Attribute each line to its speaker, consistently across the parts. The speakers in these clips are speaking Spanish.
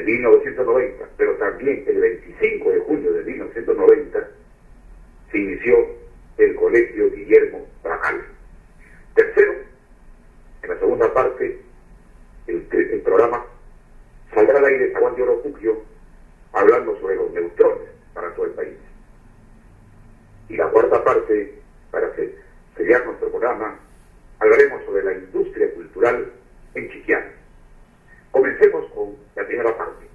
Speaker 1: de 1990, pero también el 25 de julio de 1990, se inició el Colegio Guillermo Brajal. Tercero, en la segunda parte, el, programa saldrá al aire Juan de Orocuquio hablando sobre los neutrones para todo el país. Y la cuarta parte, para sellar nuestro programa, hablaremos sobre la industria cultural en Chiquián. Comencemos con la primera parte.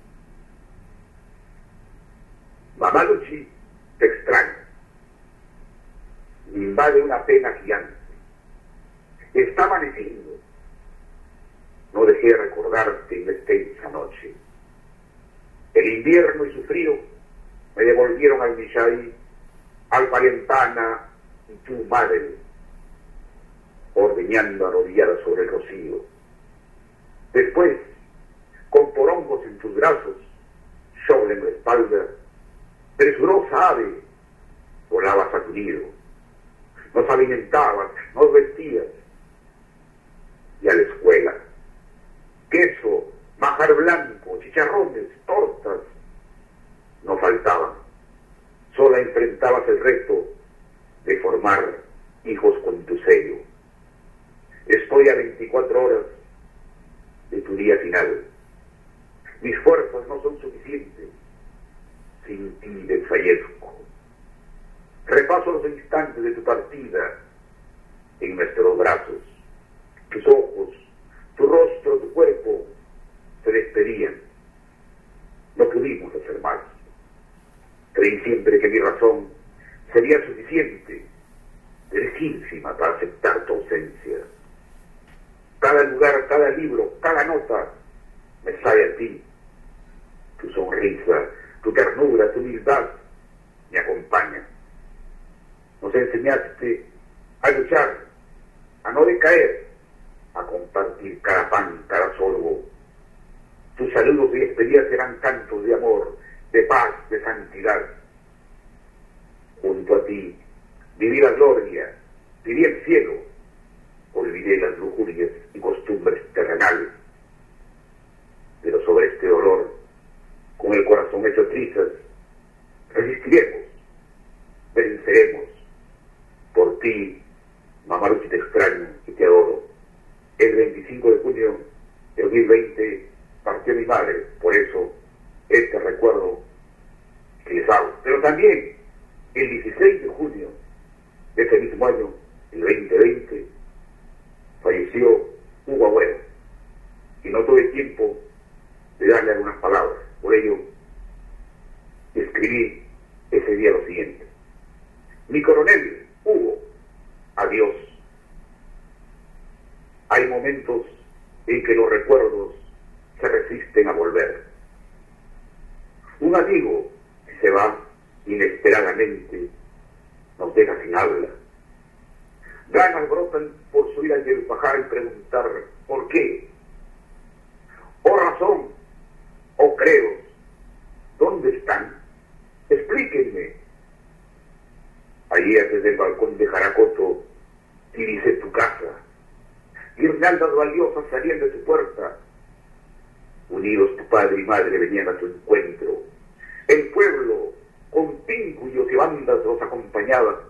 Speaker 1: Mamá Luchi te extraña. Invade una pena gigante. Está amaneciendo. No dejé de recordarte en extensa noche. El invierno y su frío me devolvieron al Michai, al Palentana y tu madre, ordeñando arrodillada sobre el rocío. Después, con porongos en tus brazos, sobre la espalda, presurosa ave, volabas a. Nos alimentabas, nos vestías. Y a la escuela. Queso, majar blanco, chicharrones, tortas, no faltaban. Sola enfrentabas el reto de formar hijos con tu sello. Estoy a 24 horas de tu día final. Mis fuerzas no son suficientes. Sin ti desfallezco. Repaso los instantes de tu partida en nuestros brazos. Tus ojos, tu rostro, tu cuerpo se despedían. No pudimos hacer más. Creí siempre que mi razón sería suficiente, legítima para aceptar tu ausencia. Cada lugar, cada libro, cada nota me sale a ti. Tu sonrisa, tu ternura, tu humildad me acompaña. Nos enseñaste a luchar, a no decaer, a compartir cada pan, cada sorbo. Tus saludos y despedidas serán cantos de amor, de paz, de santidad. Junto a ti viví la gloria, viví el cielo, olvidé las lujurias y costumbres terrenales. Pero sobre este dolor, con el corazón hecho trizas, resistiremos, venceremos. Por ti, mamá Luchi, te extraño y te adoro. El 25 de junio de 2020 partió mi madre, por eso este recuerdo que les hago. Pero también el 16 de junio de ese mismo año, el 2020, falleció Hugo Agüero y no tuve tiempo de darle algunas palabras. Por ello, escribí ese día lo siguiente. Mi coronel, Hugo, adiós. Hay momentos en que los recuerdos se resisten a volver. Un amigo se va inesperadamente nos deja sin habla. Ganas brotan por subir al pajar y preguntar ¿por qué? ¿O razón? ¿O creo? ¿Dónde están? Explíquenme. Ayer desde el balcón de Jaracoto dice tu casa. Guirnaldas valiosas salían de tu puerta. Unidos tu padre y madre venían a tu encuentro. El pueblo, con pingüios y bandas, los acompañaba.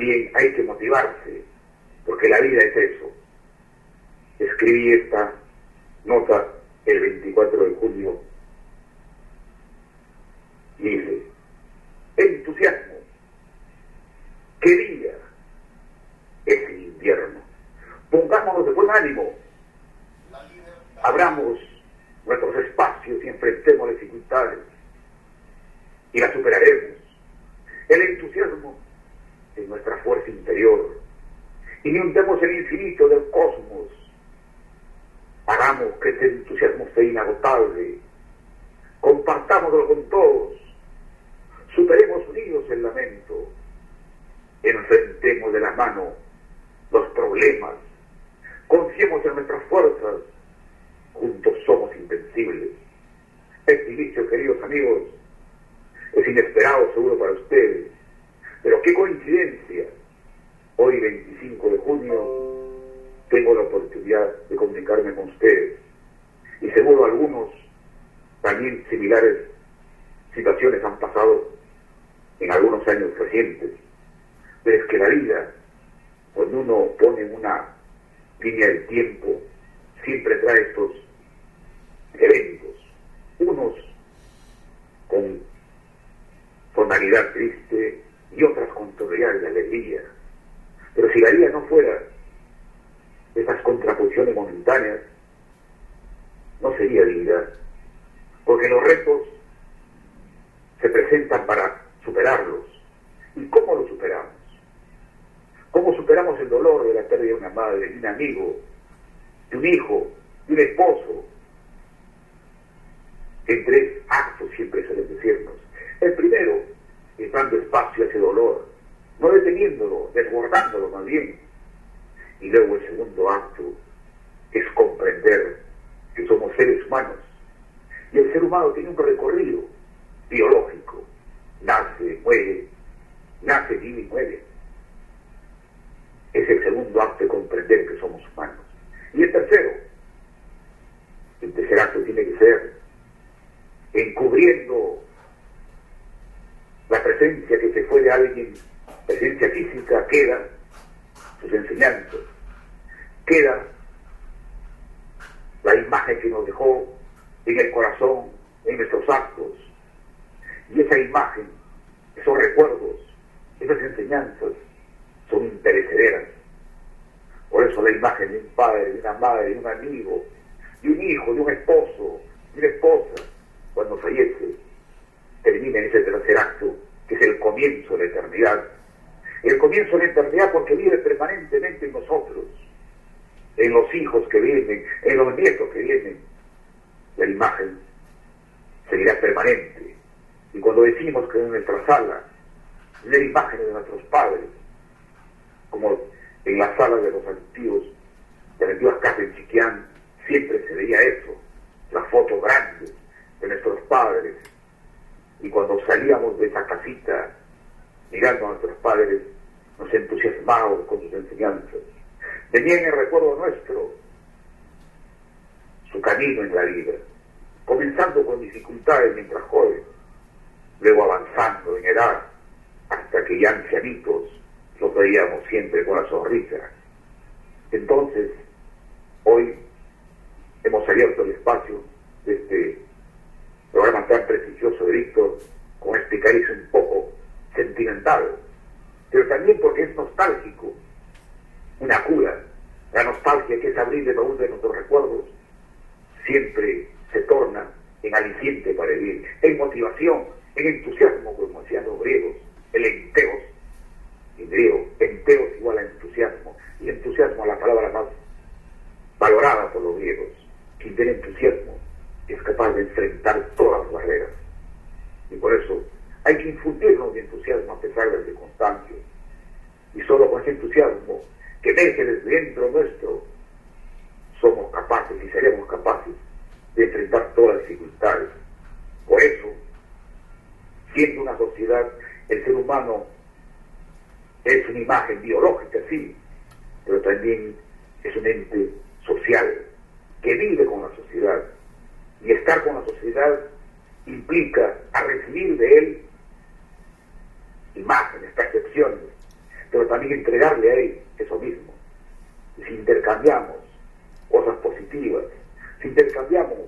Speaker 1: También hay que motivarse, porque la vida es eso. Escribí esta nota el 24 de junio y dice, entusiasmo, qué día es el invierno. Pongámonos de buen ánimo abramos nuestros espacios y enfrentemos dificultades y las superaremos. El entusiasmo es nuestra fuerza interior. Inundemos el infinito del cosmos. Hagamos que este entusiasmo sea inagotable. Compartámoslo con todos. Superemos unidos el lamento. Enfrentemos de la mano los problemas. Confiemos en nuestras fuerzas juntos somos invencibles. Este inicio, queridos amigos, es inesperado seguro para ustedes, pero qué coincidencia. Hoy, 25 de junio, tengo la oportunidad de comunicarme con ustedes y seguro algunos también similares situaciones han pasado en algunos años recientes. Pero es que la vida, cuando uno pone una línea del tiempo, siempre trae estos eventos, unos con tonalidad triste y otras con de alegría. Pero si la vida no fuera esas contraposiciones momentáneas, no sería vida, porque los retos se presentan para superarlos. ¿Y cómo los superamos? ¿Cómo superamos el dolor de la pérdida de una madre, de un amigo, de un hijo, de un esposo, en tres actos siempre suelen decirnos. El primero es dando espacio a ese dolor, no deteniéndolo, desbordándolo más bien. Y luego el segundo acto es comprender que somos seres humanos. Y el ser humano tiene un recorrido biológico. Nace, muere, nace, vive y muere. Es el segundo acto de comprender que somos humanos. Y el tercero, el tercer acto tiene que ser encubriendo la presencia que se fue de alguien, presencia física, queda sus enseñanzas, queda la imagen que nos dejó en el corazón, en nuestros actos. Y esa imagen, esos recuerdos, esas enseñanzas son imperecederas. Por eso la imagen de un padre, de una madre, de un amigo, de un hijo, de un esposo, de una esposa, cuando fallece, termina en ese tercer acto, que es el comienzo de la eternidad. El comienzo de la eternidad porque vive permanentemente en nosotros, en los hijos que vienen, en los nietos que vienen. La imagen seguirá permanente. Y cuando decimos que en nuestra sala, la imagen de nuestros padres, como en la sala de los antiguos, de las antiguas casas en Chiquián, siempre se veía eso, la foto grande, de nuestros padres. Y cuando salíamos de esa casita, mirando a nuestros padres, nos entusiasmábamos con sus enseñanzas. Tenían el recuerdo nuestro su camino en la vida, comenzando con dificultades mientras joven, luego avanzando en edad, hasta que ya ancianitos los veíamos siempre con la sonrisa. Entonces, hoy hemos abierto el espacio de este programa tan prestigioso de Víctor, con este cariz un poco sentimental, pero también porque es nostálgico, una cura. La nostalgia que es abrir de baúl de nuestros recuerdos siempre se torna en aliciente para vivir, en motivación, en entusiasmo, como decían los griegos, el enteos, en griego, enteos igual a entusiasmo, y entusiasmo la palabra más valorada por los griegos. Quien tiene entusiasmo es capaz de enfrentar todas las barreras. Y por eso hay que infundirnos de entusiasmo a pesar de las circunstancias. Y solo con ese entusiasmo que deje desde dentro nuestro, somos capaces y seremos capaces de enfrentar todas las dificultades. Por eso, siendo una sociedad, el ser humano es una imagen biológica, sí, pero también es un ente social que vive con la sociedad. Y estar con la sociedad implica a recibir de él imágenes, percepciones, pero también entregarle a él eso mismo. si intercambiamos cosas positivas, si intercambiamos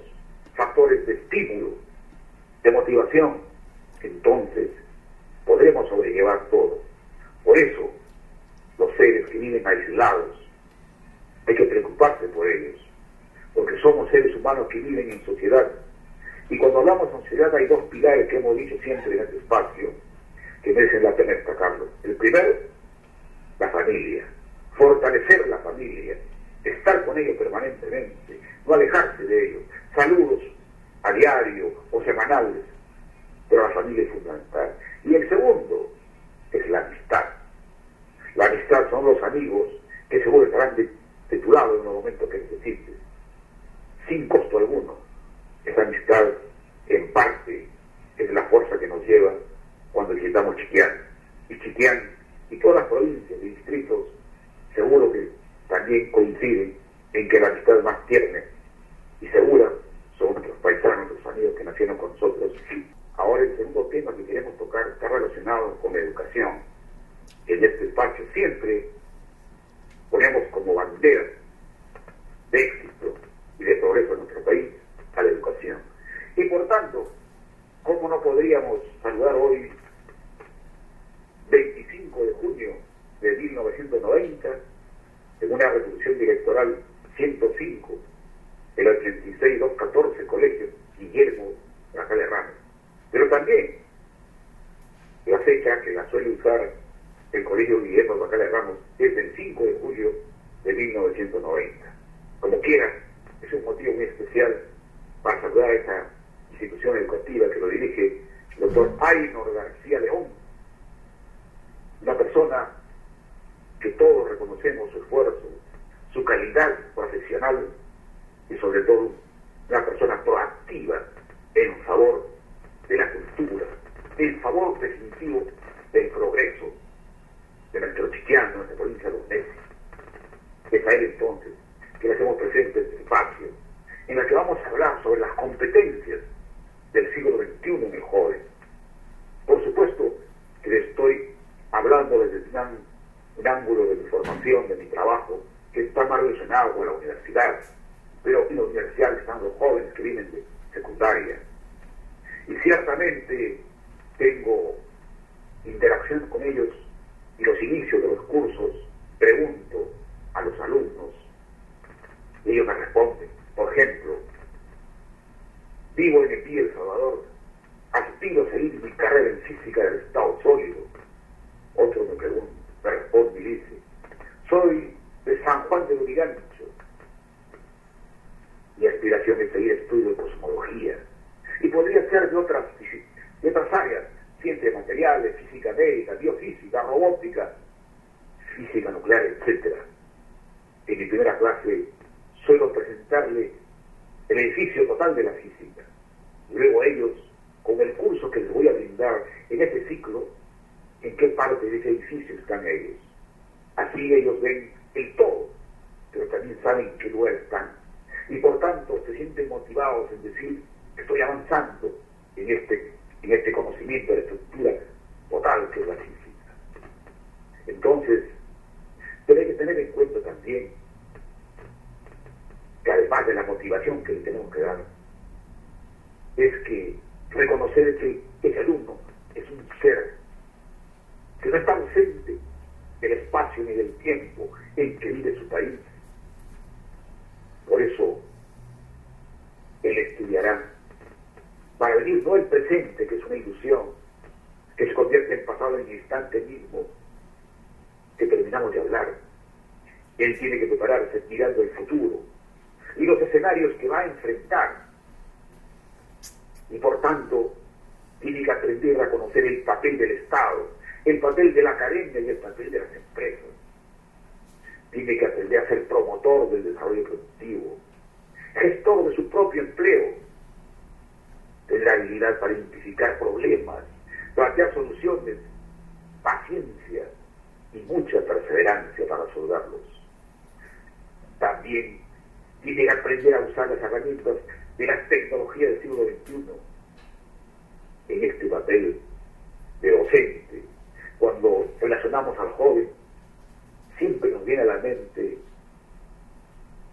Speaker 1: factores de estímulo, de motivación, entonces podremos sobrellevar todo. Por eso, los seres que viven aislados, hay que preocuparse por ellos, porque somos seres humanos que viven en sociedad. Y cuando hablamos de sociedad hay dos pilares que hemos dicho siempre en este espacio, que merecen la pena destacarlo. El primero, la familia, fortalecer la familia, estar con ellos permanentemente, no alejarse de ellos. Saludos a diario o semanales, pero la familia es fundamental. Y el segundo es la amistad. La amistad son los amigos que seguro estarán de, tu lado en los momentos que necesites, sin costo alguno. Esa amistad, en parte, es la fuerza que nos lleva cuando visitamos Chiquián. Y Chiquián y todas las provincias y distritos seguro que también coinciden en que la amistad más tierna y segura son nuestros paisanos, nuestros amigos que nacieron con nosotros. Ahora el segundo tema que queremos tocar está relacionado con la educación. En este espacio siempre ponemos como bandera de éxito y de progreso en nuestro país a la educación. Y por tanto, ¿cómo no podríamos saludar hoy, 25 de junio de 1990, en una resolución directoral 105, el 86-214, Colegio Guillermo Rajale Ramos. Pero también la fecha que la suele usar el Colegio Guillermo Rajale Ramos es el 5 de julio de 1990. Como quiera, es un motivo muy especial para saludar a esta institución educativa que lo dirige el doctor Aynor García León, una persona que todos reconocemos su esfuerzo, su calidad profesional y sobre todo una persona proactiva en favor de la cultura, en favor definitivo del progreso de nuestro chiquiano, de nuestra provincia de Los Es a él entonces que le hacemos presente este espacio, en la que vamos a hablar sobre las competencias del siglo XXI en el joven. Por supuesto que le estoy hablando desde un ángulo de mi formación, de mi trabajo, que está más pero en la universidad están los jóvenes que vienen de secundaria. Y ciertamente tengo interacción con ellos y los inicios de los cursos pregunto a los alumnos y ellos me responden. Por ejemplo, vivo en el El Salvador, aspiro a seguir mi carrera en física del estado sólido. Otro me pregunta, me responde y dice, soy de San Juan de Lurigancho. Mi aspiración es seguir estudio de cosmología. Y podría ser de otras, de otras áreas, ciencias materiales, física médica, biofísica, robótica, física nuclear, etc. En mi primera clase suelo presentarle el edificio total de la física. Y luego ellos, con el curso que les voy a brindar en este ciclo, en qué parte de ese edificio están ellos. Así ellos ven el todo, pero también saben en qué lugar están. Y por tanto se sienten motivados en decir, estoy avanzando en este en este conocimiento de la estructura total que es la física. Entonces, hay que tener en cuenta también que además de la motivación que le tenemos que dar, es que reconocer que ese alumno es un ser que no está ausente del espacio ni del tiempo en que vive su país. Por eso, él estudiará para venir no el presente, que es una ilusión, que se convierte en pasado en el instante mismo que terminamos de hablar. Él tiene que prepararse mirando el futuro y los escenarios que va a enfrentar. Y por tanto, tiene que aprender a conocer el papel del Estado, el papel de la academia y el papel de las empresas. Tiene que aprender a ser promotor del desarrollo productivo, gestor de su propio empleo. Tendrá habilidad para identificar problemas, plantear soluciones, paciencia y mucha perseverancia para resolverlos. También tiene que aprender a usar las herramientas de las tecnologías del siglo XXI en este papel de docente. Cuando relacionamos al joven, siempre nos viene a la mente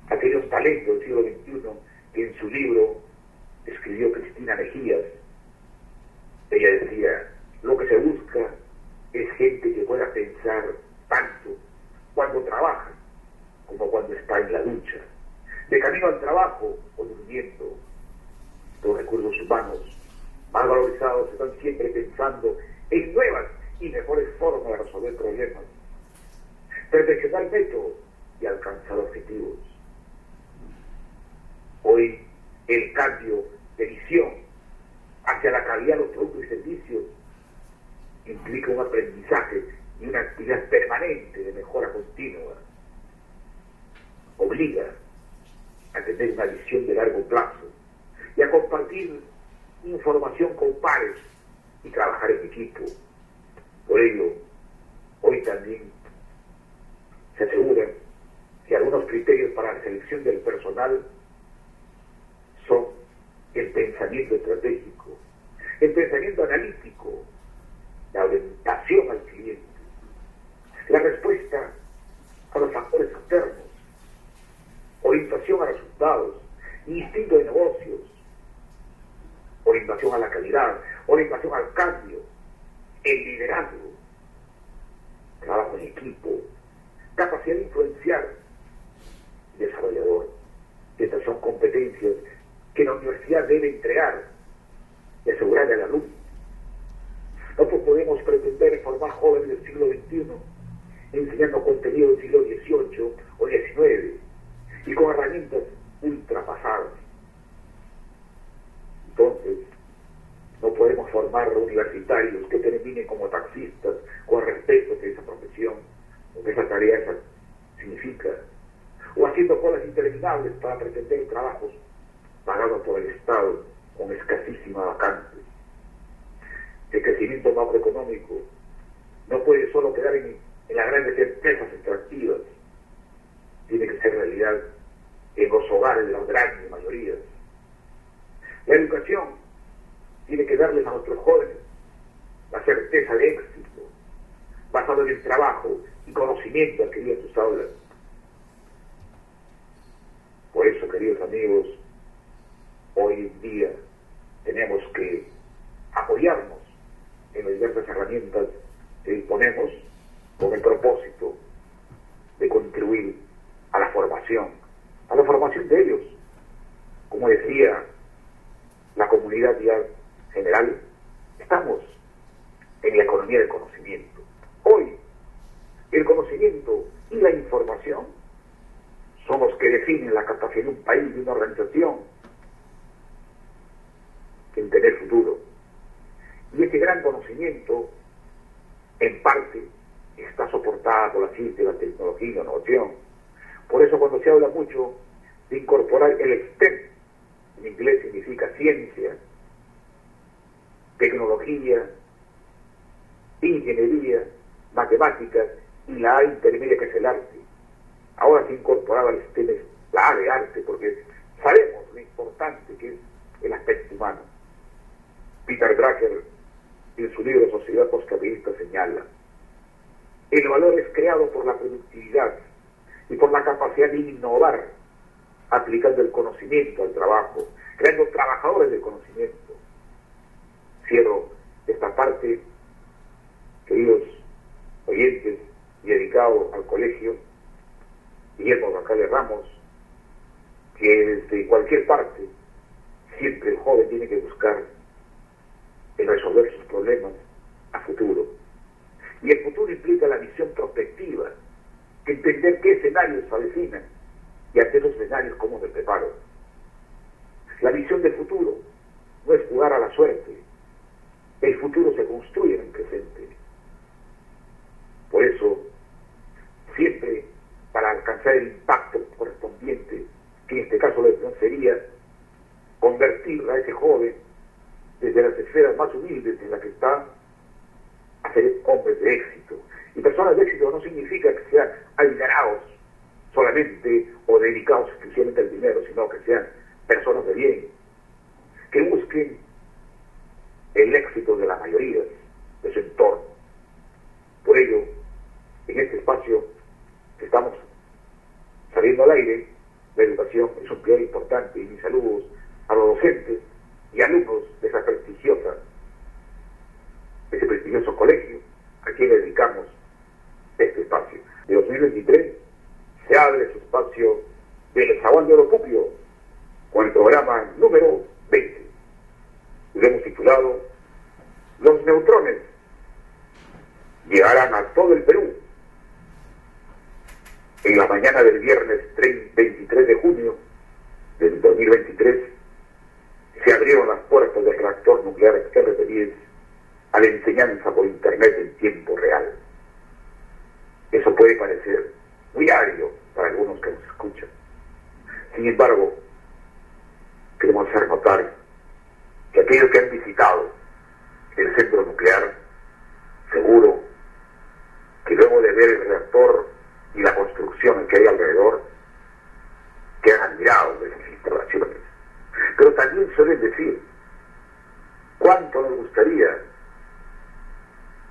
Speaker 1: aquellos talentos del siglo XXI que en su libro escribió Cristina Mejías. Ella decía, lo que se busca es gente que pueda pensar tanto cuando trabaja como cuando está en la ducha, de camino al trabajo o durmiendo. Los recursos humanos más valorizados están siempre pensando en nuevas y mejores formas de resolver problemas, perfeccionar métodos y alcanzar objetivos. Hoy el cambio de visión hacia la calidad de los productos y servicios implica un aprendizaje y una actividad permanente de mejora continua. Obliga a tener una visión de largo plazo y a compartir información con pares y trabajar en equipo. Por ello, hoy también se asegura que algunos criterios para la selección del personal son el pensamiento estratégico, el pensamiento analítico, la orientación al cliente, la respuesta a los factores externos, orientación a resultados, instinto de negocios, orientación a la calidad, orientación al cambio, el liderazgo, trabajo en equipo, capacidad de influenciar, desarrollador. Estas son competencias que la universidad debe entregar y asegurarle al alumno nosotros podemos pretender formar jóvenes del siglo XXI enseñando contenido del siglo XVIII o XIX y con herramientas ultrapasadas. Entonces, no podemos formar universitarios que terminen como taxistas con respeto de esa profesión, o que esa tarea esa significa, o haciendo colas interminables para pretender trabajos pagados por el Estado con escasísima vacante. El crecimiento macroeconómico no puede solo quedar en, las grandes empresas extractivas, tiene que ser realidad en los hogares de las grandes mayorías. La educación tiene que darles a nuestros jóvenes la certeza de éxito, basado en el trabajo y conocimiento adquirido en sus aulas. Por eso, queridos amigos, hoy en día tenemos que apoyarnos en las diversas herramientas que disponemos con el propósito de contribuir a la formación, a la formación de ellos. Como decía la comunidad general, estamos en la economía del conocimiento. Hoy, el conocimiento y la información son los que definen la capacidad de un país, de una organización, en tener futuro. Y este gran conocimiento, en parte, está soportado por la ciencia, la tecnología y la innovación. Por eso cuando se habla mucho de incorporar el STEM, en inglés significa ciencia, tecnología, ingeniería, matemáticas y la A intermedia que es el arte. Ahora se incorporaba el STEM, la A de arte, porque sabemos lo importante que es el aspecto humano. Peter Drucker, en su libro Sociedad Postcapitalista, señala, el valor es creado por la productividad y por la capacidad de innovar, aplicando el conocimiento al trabajo, creando trabajadores de conocimiento. Cierro esta parte, queridos oyentes, y dedicado al colegio, Guillermo de Ramos, que desde cualquier parte, siempre el joven tiene que buscar en resolver sus problemas a futuro. Y el futuro implica la visión prospectiva, entender qué escenarios se avecinan y ante esos escenarios cómo me preparo. La visión del futuro no es jugar a la suerte, el futuro se construye en el presente. Por eso, siempre para alcanzar el impacto correspondiente, que en este caso sería convertir a ese joven desde las esferas más humildes en las que está a ser hombres de éxito. Y personas de éxito no significa que sean adinerados solamente o dedicados exclusivamente al dinero, sino que sean personas de bien, que busquen el éxito de la mayoría de su entorno. Por ello, en este espacio que estamos saliendo al aire, la educación es un pilar importante y mis saludos a los docentes y alumnos de esa prestigiosa, de ese prestigioso colegio a quien dedicamos este espacio. De 2023 se abre su espacio del Zaguán de Oropupio con el programa número 20. Lo hemos titulado Los neutrones llegarán a todo el Perú en la mañana del viernes 23 de junio del 2023 se abrieron las puertas del reactor nuclear RT-10 a la enseñanza por Internet en tiempo real. Eso puede parecer muy árido para algunos que nos escuchan. Sin embargo, queremos hacer notar que aquellos que han visitado el centro nuclear, seguro que luego de ver el reactor y la construcción que hay alrededor, quedan admirados de esas instalaciones. Pero también suelen decir, ¿cuánto nos gustaría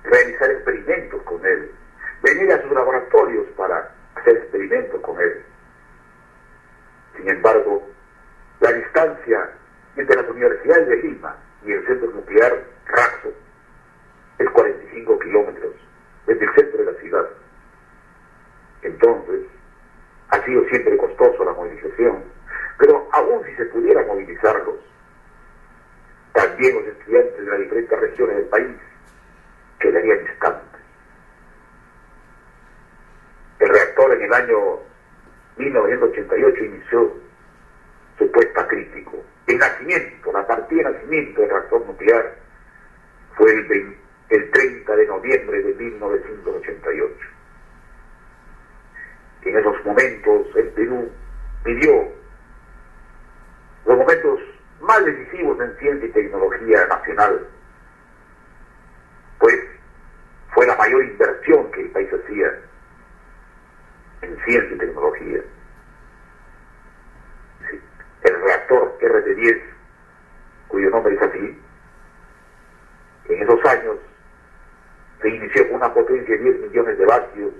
Speaker 1: realizar experimentos con él? Venir a sus laboratorios para hacer experimentos con él. Sin embargo, la distancia entre las universidades de Lima y el centro nuclear Raxo es 45 kilómetros desde el centro de la ciudad. Entonces, ha sido siempre costoso la movilización, pero aún si se pudiera movilizarlos, también los estudiantes de las diferentes regiones del país quedarían distantes. El reactor en el año 1988 inició su puesta crítico. El nacimiento, la partida de nacimiento del reactor nuclear fue el, el 30 de noviembre de 1988 en esos momentos el Perú vivió los momentos más decisivos en ciencia y tecnología nacional, pues fue la mayor inversión que el país hacía en ciencia y tecnología. El reactor RT-10, cuyo nombre es así, en esos años se inició con una potencia de 10 millones de vatios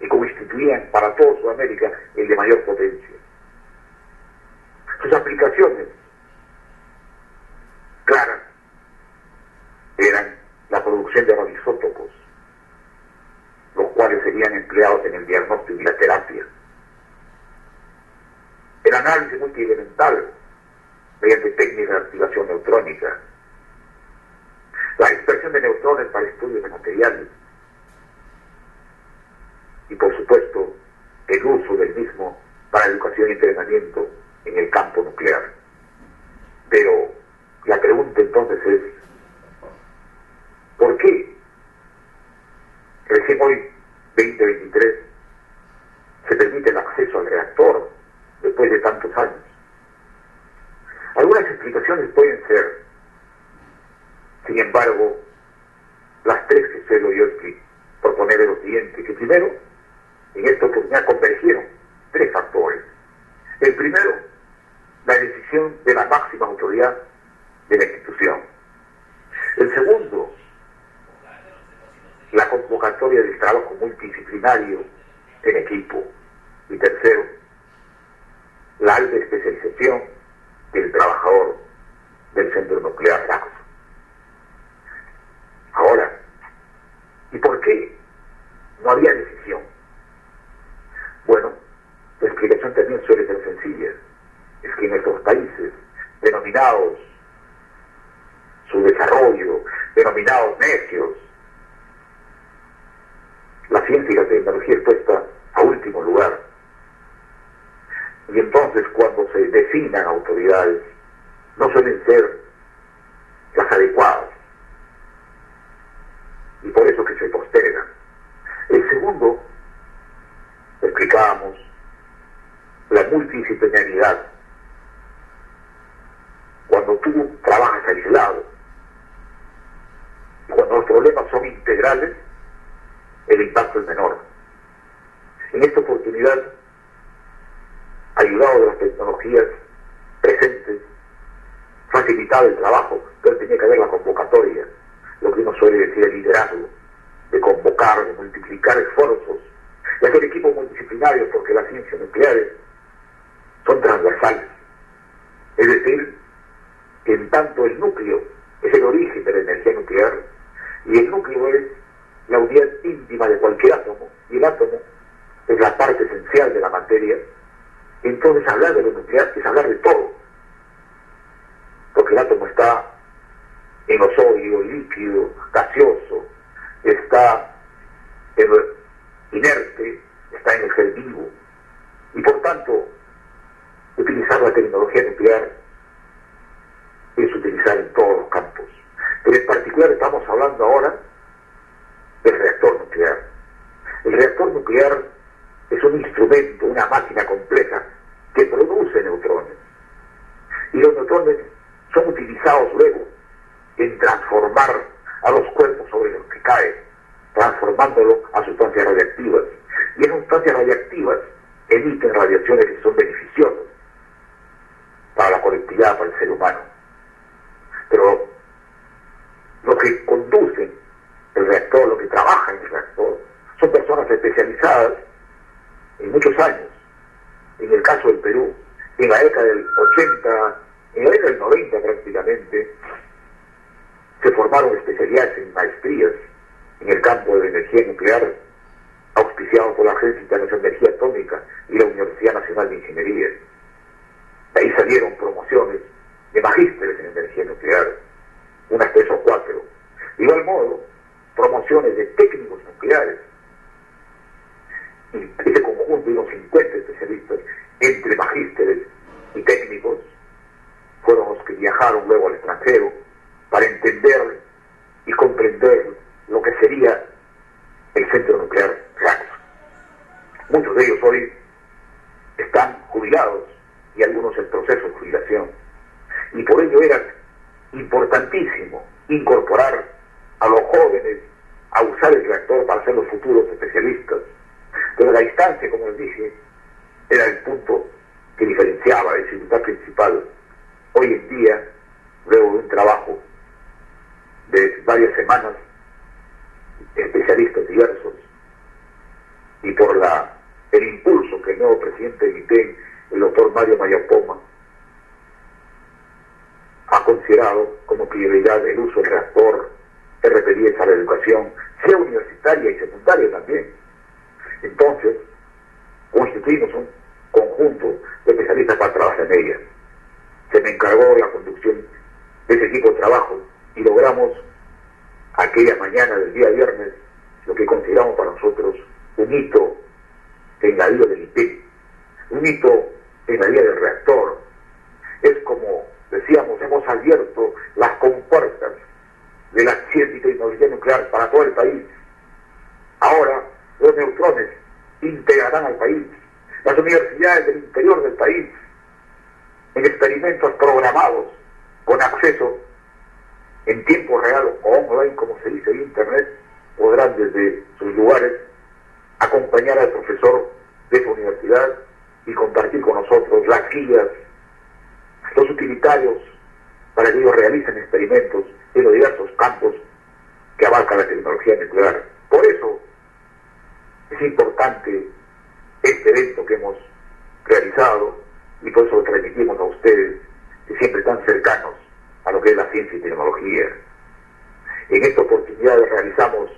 Speaker 1: y constituían para toda Sudamérica el de mayor potencia. Sus aplicaciones claras eran la producción de radioisótopos, los cuales serían empleados en el diagnóstico y la terapia. El análisis multielemental mediante técnicas de activación neutrónica, la dispersión de neutrones para estudios de materiales, y por supuesto el uso del mismo para educación y entrenamiento en el campo nuclear. Pero la pregunta entonces es, ¿por qué recién hoy, 2023, se permite el acceso al reactor después de tantos años? Algunas explicaciones pueden ser, sin embargo, las tres que suelo yo proponer de lo siguiente, que primero, en esta oportunidad convergieron tres factores. El primero, la decisión de la máxima autoridad de la institución, El segundo, la convocatoria del trabajo multidisciplinario en equipo. Y tercero, la alta especialización del trabajador del centro nuclear Raxo. Ahora, ¿y por qué no había decisión? Bueno, la explicación también suele ser sencilla. Es que en estos países denominados su desarrollo, denominados necios, la ciencia y la tecnología es puesta a último lugar. Y entonces cuando se designan autoridades, no suelen ser las adecuadas. Y por eso que se postergan. El segundo, explicábamos, la multidisciplinaridad. Cuando tú trabajas aislado, cuando los problemas son integrales, el impacto es menor. En esta oportunidad, ayudado de las tecnologías presentes, facilitado el trabajo, pero tenía que haber la convocatoria, lo que uno suele decir el liderazgo, de convocar, de multiplicar esfuerzos, de hacer equipos multidisciplinarios, porque las ciencias nucleares son transversales. Es decir, que en tanto el núcleo es el origen de la energía nuclear, y el núcleo es la unidad íntima de cualquier átomo, y el átomo es la parte esencial de la materia, entonces hablar de lo nuclear es hablar de todo. Porque el átomo está en lo sólido, líquido, gaseoso, está en lo inerte, está en el ser vivo. Y por tanto, utilizar la tecnología nuclear es utilizar en todos los campos. Pero en particular estamos hablando ahora del reactor nuclear. El reactor nuclear es un instrumento, una máquina compleja que produce neutrones. Y los neutrones son utilizados luego en transformar a los cuerpos sobre los que caen, transformándolo a sustancias radiactivas. Y esas sustancias radiactivas emiten radiaciones que son beneficiosas para la colectividad, para el ser humano. Pero lo que conducen el reactor, lo que trabaja en el reactor, son personas especializadas en muchos años. En el caso del Perú, en la década del 80, en la década del 90 prácticamente, se formaron especialidades en maestrías en el campo de energía nuclear, auspiciados por la Agencia Internacional de Energía Atómica y la Universidad Nacional de Ingeniería. De ahí salieron promociones de magísteres en energía nuclear, unas tres o cuatro. De igual modo, promociones de técnicos nucleares. Y ese conjunto de unos 50 especialistas, entre magísteres y técnicos, fueron los que viajaron luego al extranjero para entender y comprender lo que sería el centro nuclear Rax. Muchos de ellos hoy están jubilados y algunos en proceso de jubilación. Y por ello era importantísimo incorporar a los jóvenes a usar el reactor para ser los futuros especialistas. Pero la distancia, como les dije, era el punto que diferenciaba, la dificultad principal. Hoy en día, luego de un trabajo de varias semanas, especialistas diversos, y por la, el impulso que el nuevo presidente de el doctor Mario Mayapoma, ha considerado como prioridad el uso del reactor RP10 a la educación, sea universitaria y secundaria también. Entonces, constituimos un conjunto de especialistas para trabajar en ella. Se me encargó la conducción de ese equipo de trabajo y logramos aquella mañana del día viernes lo que consideramos para nosotros un hito en la vida del IP, un hito en la vida del reactor. Es como decíamos, hemos abierto las compuertas de la ciencia y tecnología nuclear para todo el país. Ahora los neutrones integrarán al país, las universidades del interior del país, en experimentos programados con acceso en tiempo real o online, como se dice en Internet, podrán desde sus lugares acompañar al profesor de su universidad y compartir con nosotros las guías, los utilitarios para que ellos realicen experimentos en los diversos campos que abarca la tecnología nuclear. Por eso es importante este evento que hemos realizado y por eso lo transmitimos a ustedes que siempre están cercanos a lo que es la ciencia y tecnología. En esta oportunidad realizamos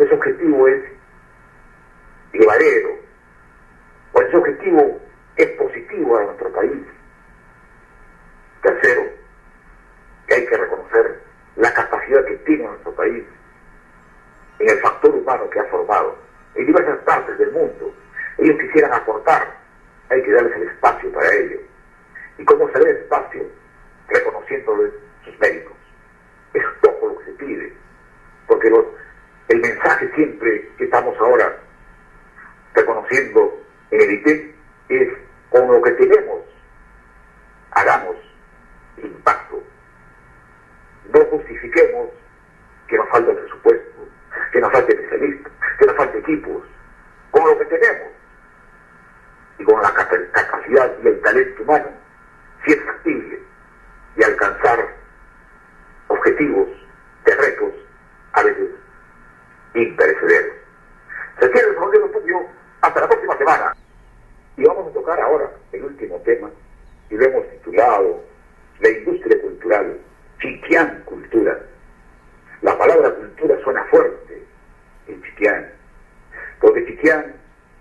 Speaker 1: más objetivo es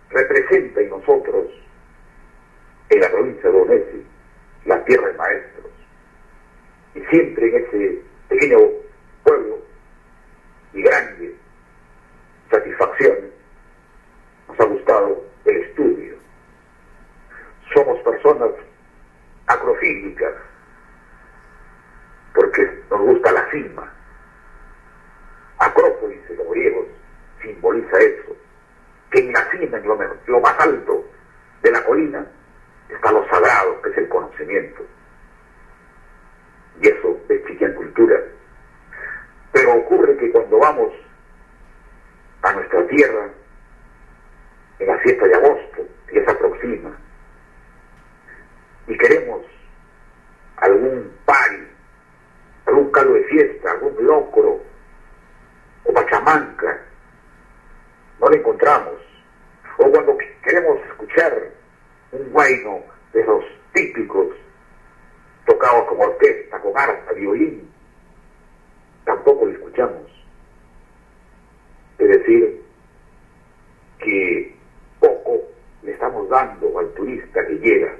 Speaker 1: Representa en nosotros, en la provincia de Onesi, la tierra de maestros. Y siempre en ese pequeño turista que llega.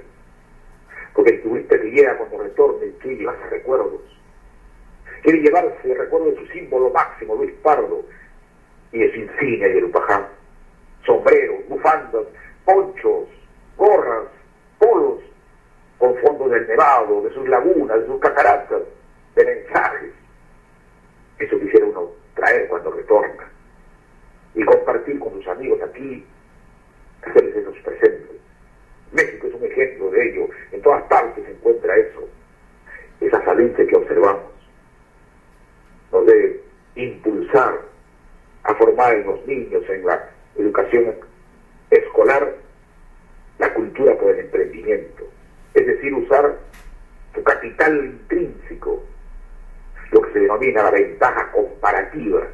Speaker 1: Porque el turista que llega cuando retorne quiere llevarse recuerdos. Quiere llevarse el recuerdo de su símbolo máximo, Luis Pardo, y de su insignia y el Upaján. Sombreros, bufandas, ponchos, gorras, polos, con fondos del Nevado, de sus lagunas, de sus cataratas, de mensajes. Eso quisiera uno traer cuando retorna y compartir con sus amigos aquí, hacerles esos presentes. México es un ejemplo de ello. En todas partes se encuentra eso. Esa falencia que observamos nos debe impulsar a formar en los niños, en la educación escolar, la cultura por el emprendimiento. Es decir, usar su capital intrínseco, lo que se denomina la ventaja comparativa.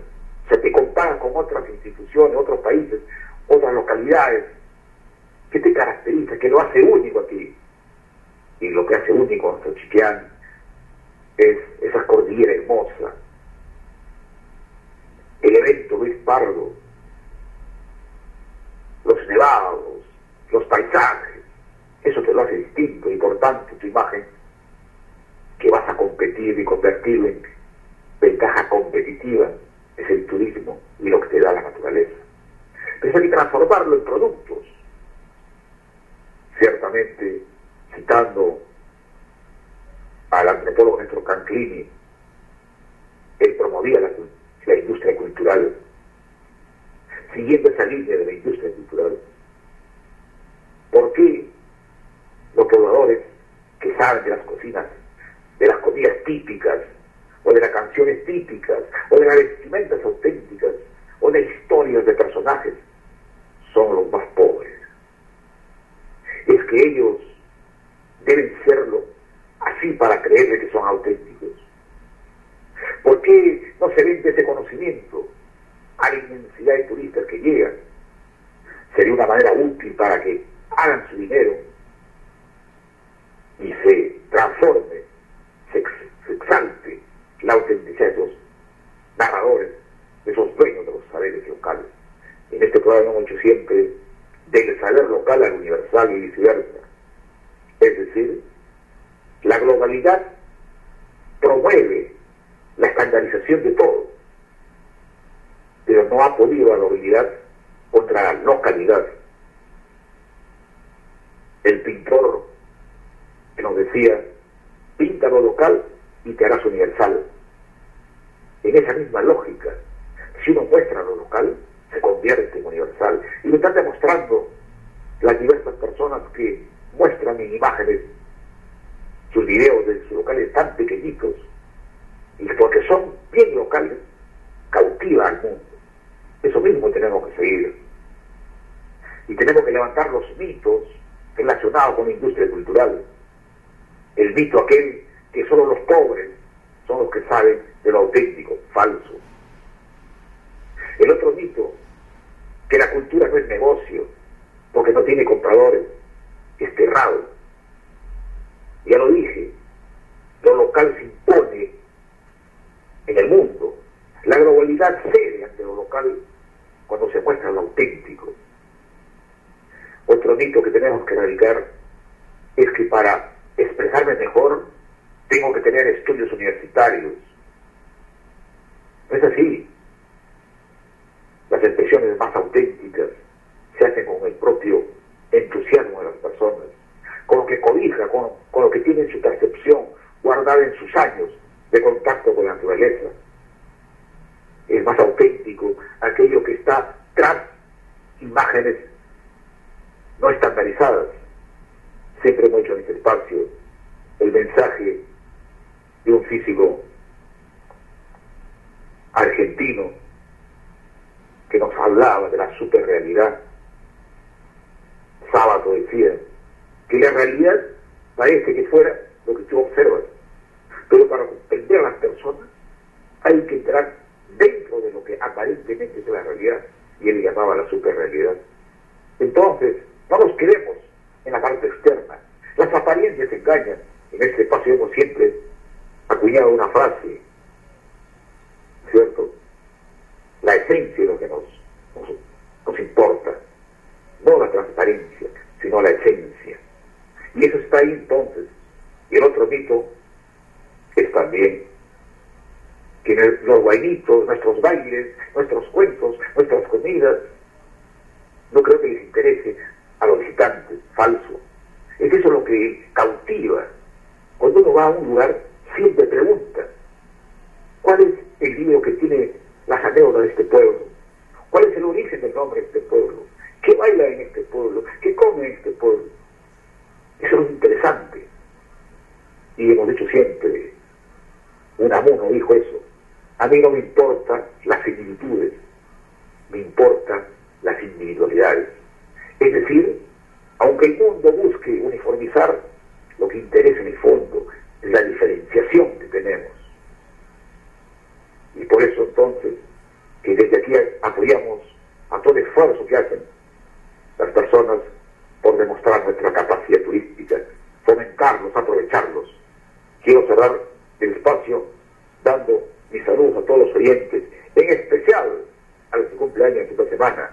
Speaker 1: Se te compara con otras instituciones, otros países, otras localidades, ¿Qué te caracteriza? ¿Qué lo hace único aquí? Y lo que hace único a nuestro Chiquián es esa cordillera hermosa, el evento Luis Pardo, los nevados, los paisajes, eso te lo hace distinto, importante tu imagen, que vas a competir y convertirlo en ventaja competitiva, es el turismo y lo que te da la naturaleza. Pero hay que transformarlo en productos. Ciertamente, citando al antropólogo Néstor Canclini, él promovía la, la industria cultural, siguiendo esa línea de la industria cultural. ¿Por qué los pobladores que saben de las cocinas, de las comidas típicas, o de las canciones típicas, o de las vestimentas auténticas, o de historias de personajes, son los más pobres? Es que ellos deben serlo así para creerle que son auténticos. ¿Por qué no se vende ese conocimiento a la inmensidad de turistas que llegan? Sería una manera útil para que hagan su dinero y se transforme, se, exalte la autenticidad de esos narradores, de esos dueños de los saberes locales. Hemos hecho siempre del saber local al universal y viceversa. Es decir, la globalidad promueve la estandarización de todo, pero no ha podido la globalidad contra la localidad. El pintor que nos decía, pinta lo local y te harás universal. En esa misma lógica, si uno muestra lo local, se convierte en universal. Y lo están demostrando las diversas personas que muestran en imágenes sus videos de sus locales tan pequeñitos, y porque son bien locales, cautiva al mundo. Eso mismo tenemos que seguir. Y tenemos que levantar los mitos relacionados con la industria cultural el mito aquel que solo los pobres son los que saben de lo auténtico, falso. El otro que la cultura no es negocio, porque no tiene compradores, es cerrado. Ya lo dije, lo local se impone en el mundo. La globalidad cede ante lo local cuando se muestra lo auténtico. Otro mito que tenemos que erradicar es que para expresarme mejor, tengo que tener estudios universitarios. No es así. Expresiones más auténticas se hacen con el propio entusiasmo de las personas, con lo que cobija, con, con lo que tiene en su percepción guardada en sus años de contacto con la naturaleza. Es más auténtico aquello que está tras imágenes no estandarizadas siempre hemos hecho en este espacio el mensaje de un físico argentino que nos hablaba de la superrealidad. Sábado decía que la realidad parece que fuera lo que tú observas, pero para comprender a las personas hay que entrar dentro de lo que aparentemente es la realidad, y él llamaba la superrealidad. Entonces, no nos queremos en la parte externa. Las apariencias engañan. En este espacio hemos siempre acuñado una frase, ¿cierto? Esencia es lo que nos, nos, importa, no la transparencia, sino la esencia. Y eso está ahí entonces. Y el otro mito es también que los bailitos, nuestros bailes, nuestros cuentos, nuestras comidas, no creo que les interese a los visitantes, falso. Es eso lo que cautiva. Cuando uno va a un lugar, siempre pregunta, ¿cuál es el libro que tiene las anécdotas de este pueblo? ¿Cuál es el origen del nombre de este pueblo? ¿Qué baila en este pueblo? ¿Qué come en este pueblo? Eso es interesante. Y hemos dicho siempre, un amuno dijo eso, a mí no me importan las similitudes, me importan las individualidades. Es decir, aunque el mundo busque uniformizar, lo que interesa en el fondo la diferenciación que tenemos. Y por eso entonces, que desde aquí apoyamos a todo el esfuerzo que hacen las personas por demostrar nuestra capacidad turística, fomentarlos, aprovecharlos. Quiero cerrar el espacio dando mis saludos a todos los oyentes, en especial a los que cumpleaños esta semana,